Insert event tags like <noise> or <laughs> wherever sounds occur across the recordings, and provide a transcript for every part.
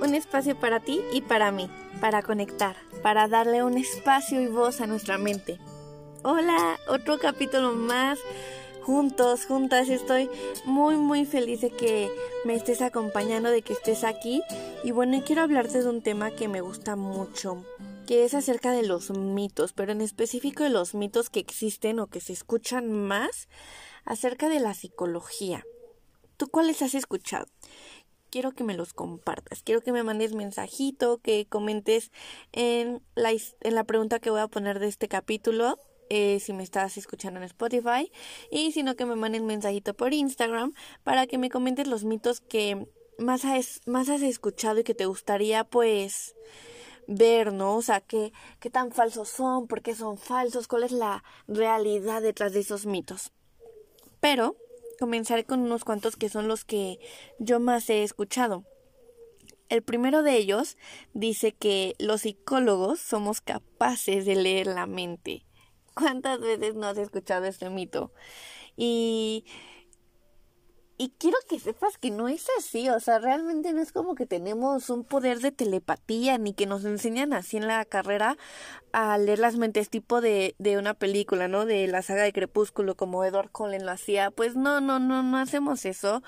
Un espacio para ti y para mí, para conectar, para darle un espacio y voz a nuestra mente. Hola, otro capítulo más juntos, juntas. Estoy muy, muy feliz de que me estés acompañando, de que estés aquí. Y bueno, quiero hablarte de un tema que me gusta mucho, que es acerca de los mitos, pero en específico de los mitos que existen o que se escuchan más acerca de la psicología. ¿Tú cuáles has escuchado? Quiero que me los compartas, quiero que me mandes mensajito, que comentes en la, en la pregunta que voy a poner de este capítulo, eh, si me estás escuchando en Spotify, y si no que me mandes mensajito por Instagram para que me comentes los mitos que más has, más has escuchado y que te gustaría pues ver, ¿no? O sea, qué, qué tan falsos son, por qué son falsos, cuál es la realidad detrás de esos mitos. Pero comenzaré con unos cuantos que son los que yo más he escuchado. El primero de ellos dice que los psicólogos somos capaces de leer la mente. ¿Cuántas veces no has escuchado este mito? Y y quiero que sepas que no es así, o sea, realmente no es como que tenemos un poder de telepatía ni que nos enseñan así en la carrera a leer las mentes tipo de, de una película, ¿no? De la saga de Crepúsculo como Edward Cullen lo hacía. Pues no, no, no, no hacemos eso,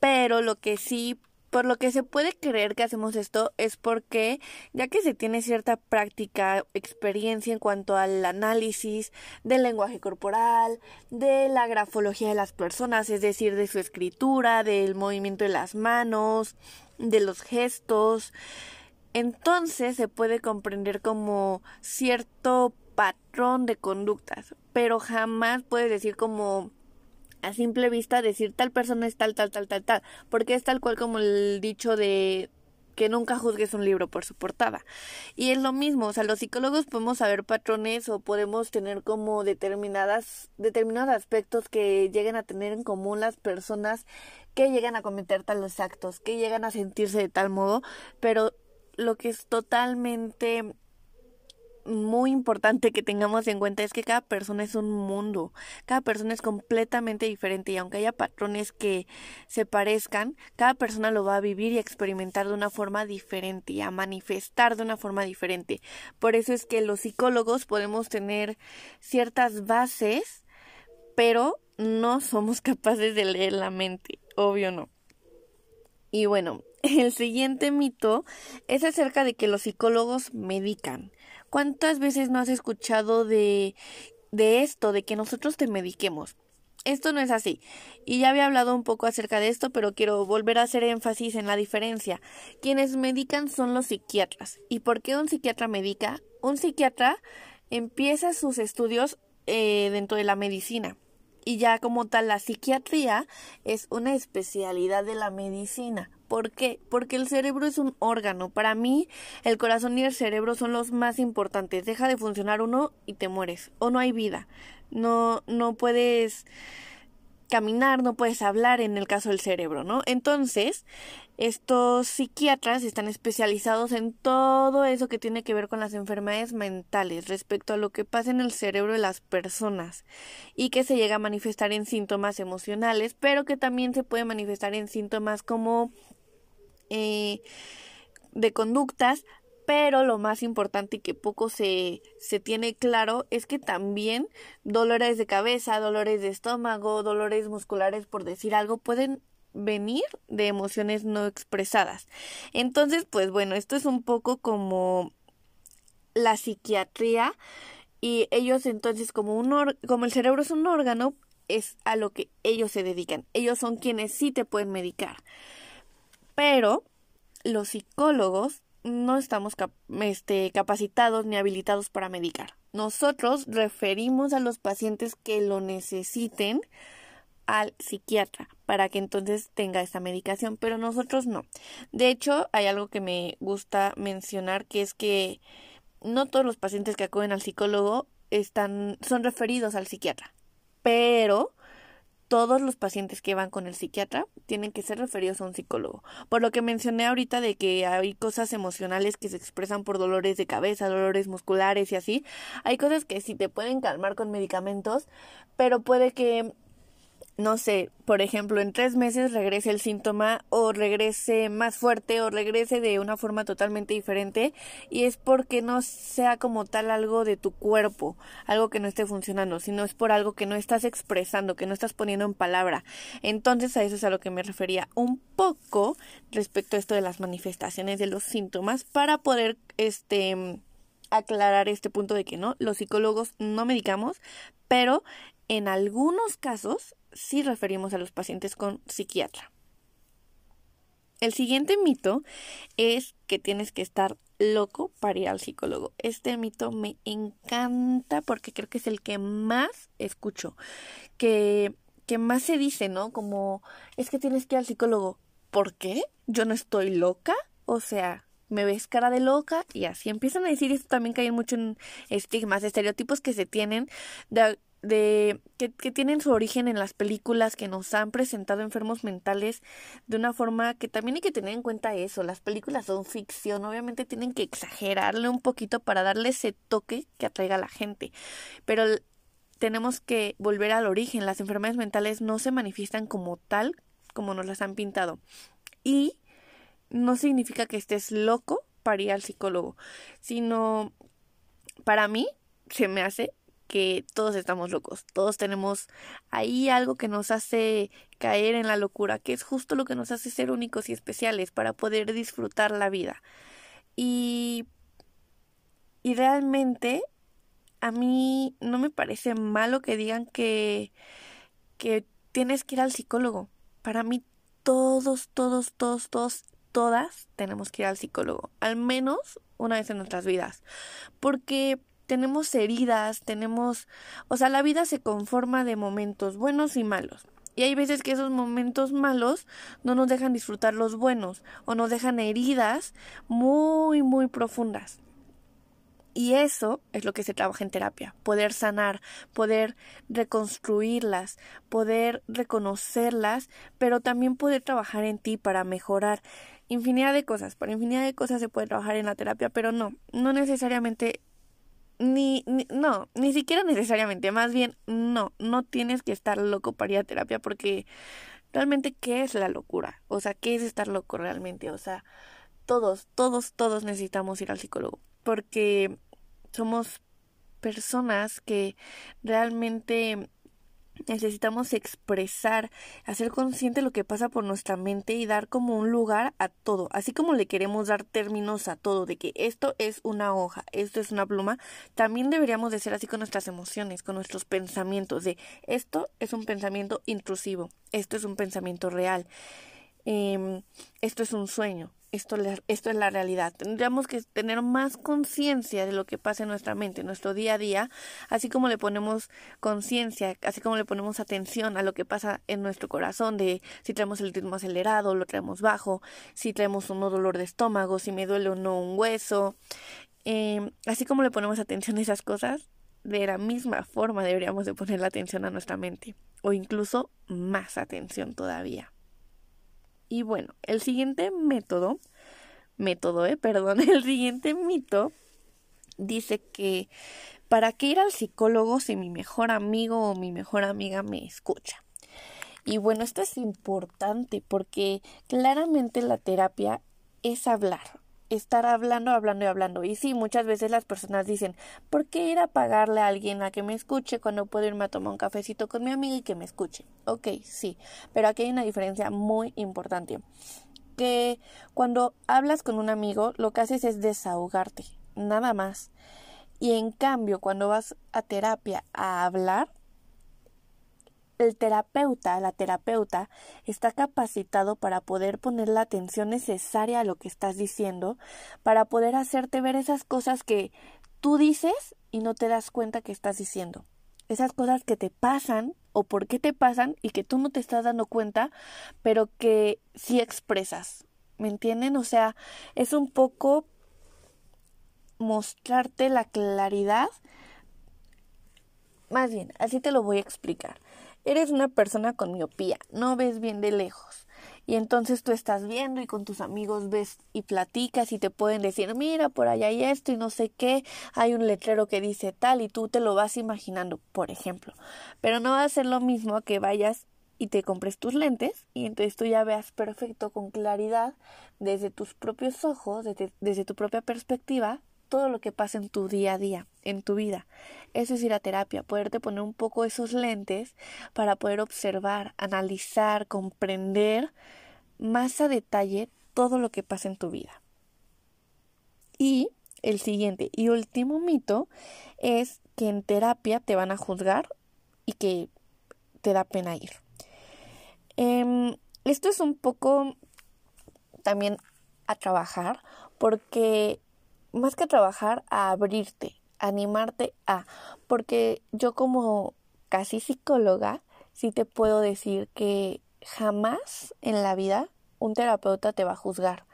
pero lo que sí por lo que se puede creer que hacemos esto es porque, ya que se tiene cierta práctica, experiencia en cuanto al análisis del lenguaje corporal, de la grafología de las personas, es decir, de su escritura, del movimiento de las manos, de los gestos, entonces se puede comprender como cierto patrón de conductas, pero jamás puede decir como a simple vista decir tal persona es tal, tal, tal, tal, tal, porque es tal cual como el dicho de que nunca juzgues un libro por su portada. Y es lo mismo, o sea, los psicólogos podemos saber patrones o podemos tener como determinadas, determinados aspectos que lleguen a tener en común las personas que llegan a cometer tales actos, que llegan a sentirse de tal modo, pero lo que es totalmente muy importante que tengamos en cuenta es que cada persona es un mundo, cada persona es completamente diferente y aunque haya patrones que se parezcan, cada persona lo va a vivir y a experimentar de una forma diferente y a manifestar de una forma diferente. Por eso es que los psicólogos podemos tener ciertas bases, pero no somos <laughs> capaces de leer la mente, obvio no. Y bueno, <laughs> el siguiente mito es acerca de que los psicólogos medican. ¿Cuántas veces no has escuchado de, de esto, de que nosotros te mediquemos? Esto no es así. Y ya había hablado un poco acerca de esto, pero quiero volver a hacer énfasis en la diferencia. Quienes medican son los psiquiatras. ¿Y por qué un psiquiatra medica? Un psiquiatra empieza sus estudios eh, dentro de la medicina. Y ya como tal, la psiquiatría es una especialidad de la medicina. ¿Por qué? Porque el cerebro es un órgano. Para mí, el corazón y el cerebro son los más importantes. Deja de funcionar uno y te mueres. O no hay vida. No, no puedes caminar, no puedes hablar en el caso del cerebro, ¿no? Entonces, estos psiquiatras están especializados en todo eso que tiene que ver con las enfermedades mentales respecto a lo que pasa en el cerebro de las personas y que se llega a manifestar en síntomas emocionales, pero que también se puede manifestar en síntomas como eh, de conductas, pero lo más importante y que poco se, se tiene claro es que también dolores de cabeza, dolores de estómago, dolores musculares, por decir algo, pueden venir de emociones no expresadas. Entonces, pues bueno, esto es un poco como la psiquiatría y ellos entonces como un como el cerebro es un órgano es a lo que ellos se dedican. Ellos son quienes sí te pueden medicar. Pero los psicólogos no estamos este, capacitados ni habilitados para medicar. Nosotros referimos a los pacientes que lo necesiten al psiquiatra para que entonces tenga esta medicación, pero nosotros no. De hecho, hay algo que me gusta mencionar que es que no todos los pacientes que acuden al psicólogo están son referidos al psiquiatra, pero todos los pacientes que van con el psiquiatra tienen que ser referidos a un psicólogo. Por lo que mencioné ahorita de que hay cosas emocionales que se expresan por dolores de cabeza, dolores musculares y así, hay cosas que sí te pueden calmar con medicamentos, pero puede que no sé, por ejemplo, en tres meses regrese el síntoma o regrese más fuerte o regrese de una forma totalmente diferente y es porque no sea como tal algo de tu cuerpo, algo que no esté funcionando, sino es por algo que no estás expresando, que no estás poniendo en palabra. Entonces a eso es a lo que me refería un poco respecto a esto de las manifestaciones de los síntomas para poder este aclarar este punto de que no, los psicólogos no medicamos, pero en algunos casos sí referimos a los pacientes con psiquiatra. El siguiente mito es que tienes que estar loco para ir al psicólogo. Este mito me encanta porque creo que es el que más escucho, que, que más se dice, ¿no? Como es que tienes que ir al psicólogo. ¿Por qué? Yo no estoy loca. O sea, me ves cara de loca y así empiezan a decir esto también cae mucho en estigmas, estereotipos que se tienen de, de que, que, tienen su origen en las películas que nos han presentado enfermos mentales de una forma que también hay que tener en cuenta eso. Las películas son ficción, obviamente tienen que exagerarle un poquito para darle ese toque que atraiga a la gente. Pero tenemos que volver al origen. Las enfermedades mentales no se manifiestan como tal, como nos las han pintado. Y no significa que estés loco para ir al psicólogo, sino para mí se me hace que todos estamos locos, todos tenemos ahí algo que nos hace caer en la locura, que es justo lo que nos hace ser únicos y especiales para poder disfrutar la vida. Y, y realmente a mí no me parece malo que digan que, que tienes que ir al psicólogo. Para mí todos, todos, todos, todos, todas tenemos que ir al psicólogo, al menos una vez en nuestras vidas. Porque tenemos heridas, tenemos, o sea, la vida se conforma de momentos buenos y malos. Y hay veces que esos momentos malos no nos dejan disfrutar los buenos o nos dejan heridas muy, muy profundas. Y eso es lo que se trabaja en terapia, poder sanar, poder reconstruirlas, poder reconocerlas, pero también poder trabajar en ti para mejorar infinidad de cosas. Para infinidad de cosas se puede trabajar en la terapia, pero no, no necesariamente ni, no, ni siquiera necesariamente, más bien no, no tienes que estar loco para ir a terapia porque realmente qué es la locura, o sea, qué es estar loco realmente, o sea, todos, todos, todos necesitamos ir al psicólogo porque somos personas que realmente necesitamos expresar, hacer consciente lo que pasa por nuestra mente y dar como un lugar a todo, así como le queremos dar términos a todo, de que esto es una hoja, esto es una pluma, también deberíamos de ser así con nuestras emociones, con nuestros pensamientos, de esto es un pensamiento intrusivo, esto es un pensamiento real, eh, esto es un sueño, esto, esto es la realidad. Tendríamos que tener más conciencia de lo que pasa en nuestra mente, en nuestro día a día, así como le ponemos conciencia, así como le ponemos atención a lo que pasa en nuestro corazón, de si traemos el ritmo acelerado, lo traemos bajo, si traemos un dolor de estómago, si me duele o no un hueso. Em, así como le ponemos atención a esas cosas, de la misma forma deberíamos de poner la atención a nuestra mente, o incluso más atención todavía. Y bueno, el siguiente método, método, eh, <laughs> perdón, el siguiente mito dice que ¿para qué ir al psicólogo si mi mejor amigo o mi mejor amiga me escucha? Y bueno, esto es importante porque claramente la terapia es hablar, estar hablando, hablando y hablando. Y sí, muchas veces las personas dicen, ¿por qué ir a pagarle a alguien a que me escuche cuando puedo irme a tomar un cafecito con mi amiga y que me escuche? Ok, sí, pero aquí hay una diferencia muy importante. Que cuando hablas con un amigo, lo que haces es desahogarte, nada más. Y en cambio, cuando vas a terapia a hablar, el terapeuta, la terapeuta, está capacitado para poder poner la atención necesaria a lo que estás diciendo, para poder hacerte ver esas cosas que tú dices y no te das cuenta que estás diciendo. Esas cosas que te pasan o por qué te pasan y que tú no te estás dando cuenta, pero que sí expresas. ¿Me entienden? O sea, es un poco mostrarte la claridad. Más bien, así te lo voy a explicar. Eres una persona con miopía, no ves bien de lejos. Y entonces tú estás viendo y con tus amigos ves y platicas y te pueden decir, mira, por allá hay esto y no sé qué, hay un letrero que dice tal y tú te lo vas imaginando, por ejemplo. Pero no va a ser lo mismo que vayas y te compres tus lentes y entonces tú ya veas perfecto con claridad desde tus propios ojos, desde, desde, tu propia perspectiva, todo lo que pasa en tu día a día, en tu vida. Eso es ir a terapia, poderte poner un poco esos lentes para poder observar, analizar, comprender más a detalle todo lo que pasa en tu vida. Y el siguiente y último mito es que en terapia te van a juzgar y que te da pena ir. Em, esto es un poco también a trabajar porque más que trabajar, a abrirte, animarte a, porque yo como casi psicóloga, sí te puedo decir que jamás en la vida un terapeuta te va a juzgar.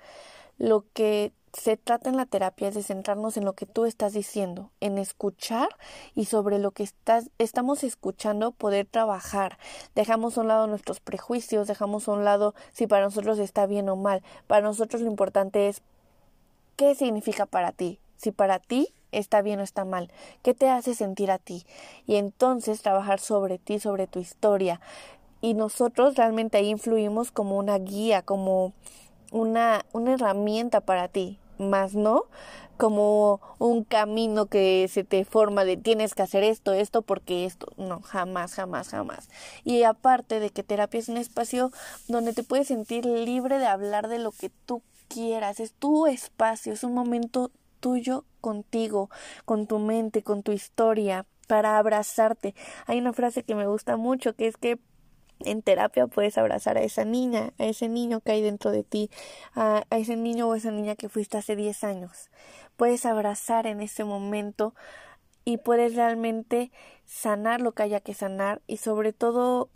Lo que se trata en la terapia es de centrarnos en lo que tú estás diciendo, en escuchar y sobre lo que estás, estamos escuchando poder trabajar. Dejamos a un lado nuestros prejuicios, dejamos a un lado si para nosotros está bien o mal. Para nosotros lo importante es qué significa para ti, si para ti está bien o está mal, qué te hace sentir a ti. Y entonces trabajar sobre ti, sobre tu historia. Y nosotros realmente ahí influimos como una guía, como una, una herramienta para ti más no como un camino que se te forma de tienes que hacer esto, esto, porque esto, no, jamás, jamás, jamás. Y aparte de que terapia es un espacio donde te puedes sentir libre de hablar de lo que tú quieras, es tu espacio, es un momento tuyo contigo, con tu mente, con tu historia, para abrazarte. Hay una frase que me gusta mucho que es que en terapia puedes abrazar a esa niña, a ese niño que hay dentro de ti, a, ese niño o esa niña que fuiste hace 10 años. Puedes abrazar en ese momento y puedes realmente sanar lo que haya que sanar y sobre todo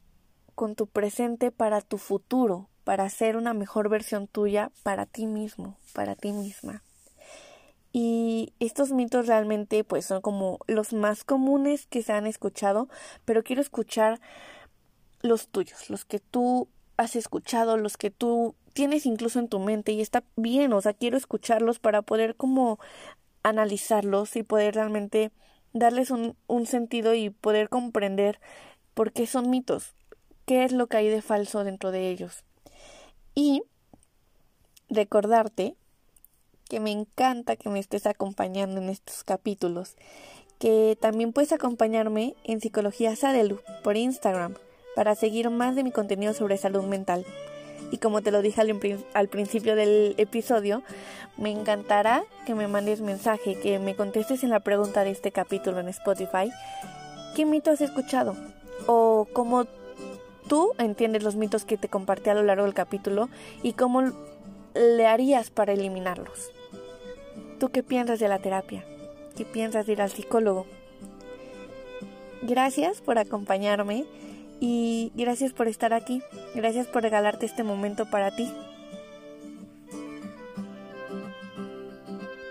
con tu presente para tu futuro, para ser una mejor versión tuya para ti mismo, para ti misma. Y estos mitos realmente pues son como los más comunes que se han escuchado, pero quiero escuchar los tuyos, los que tú has escuchado, los que tú tienes incluso en tu mente y está bien, o sea, quiero escucharlos para poder como analizarlos y poder realmente darles un, un sentido y poder comprender por qué son mitos, qué es lo que hay de falso dentro de ellos. Y recordarte que me encanta que me estés acompañando en estos capítulos, que también puedes acompañarme en Psicología Sadelu por Instagram para seguir más de mi contenido sobre salud mental. Y como te lo dije al, principio del episodio, me encantará que me mandes mensaje, que me contestes en la pregunta de este capítulo en Spotify. ¿Qué mito has escuchado? O cómo tú entiendes los mitos que te compartí a lo largo del capítulo y cómo le harías para eliminarlos. ¿Tú qué piensas de la terapia? ¿Qué piensas de ir al psicólogo? Gracias por acompañarme y gracias por estar aquí, gracias por regalarte este momento para ti.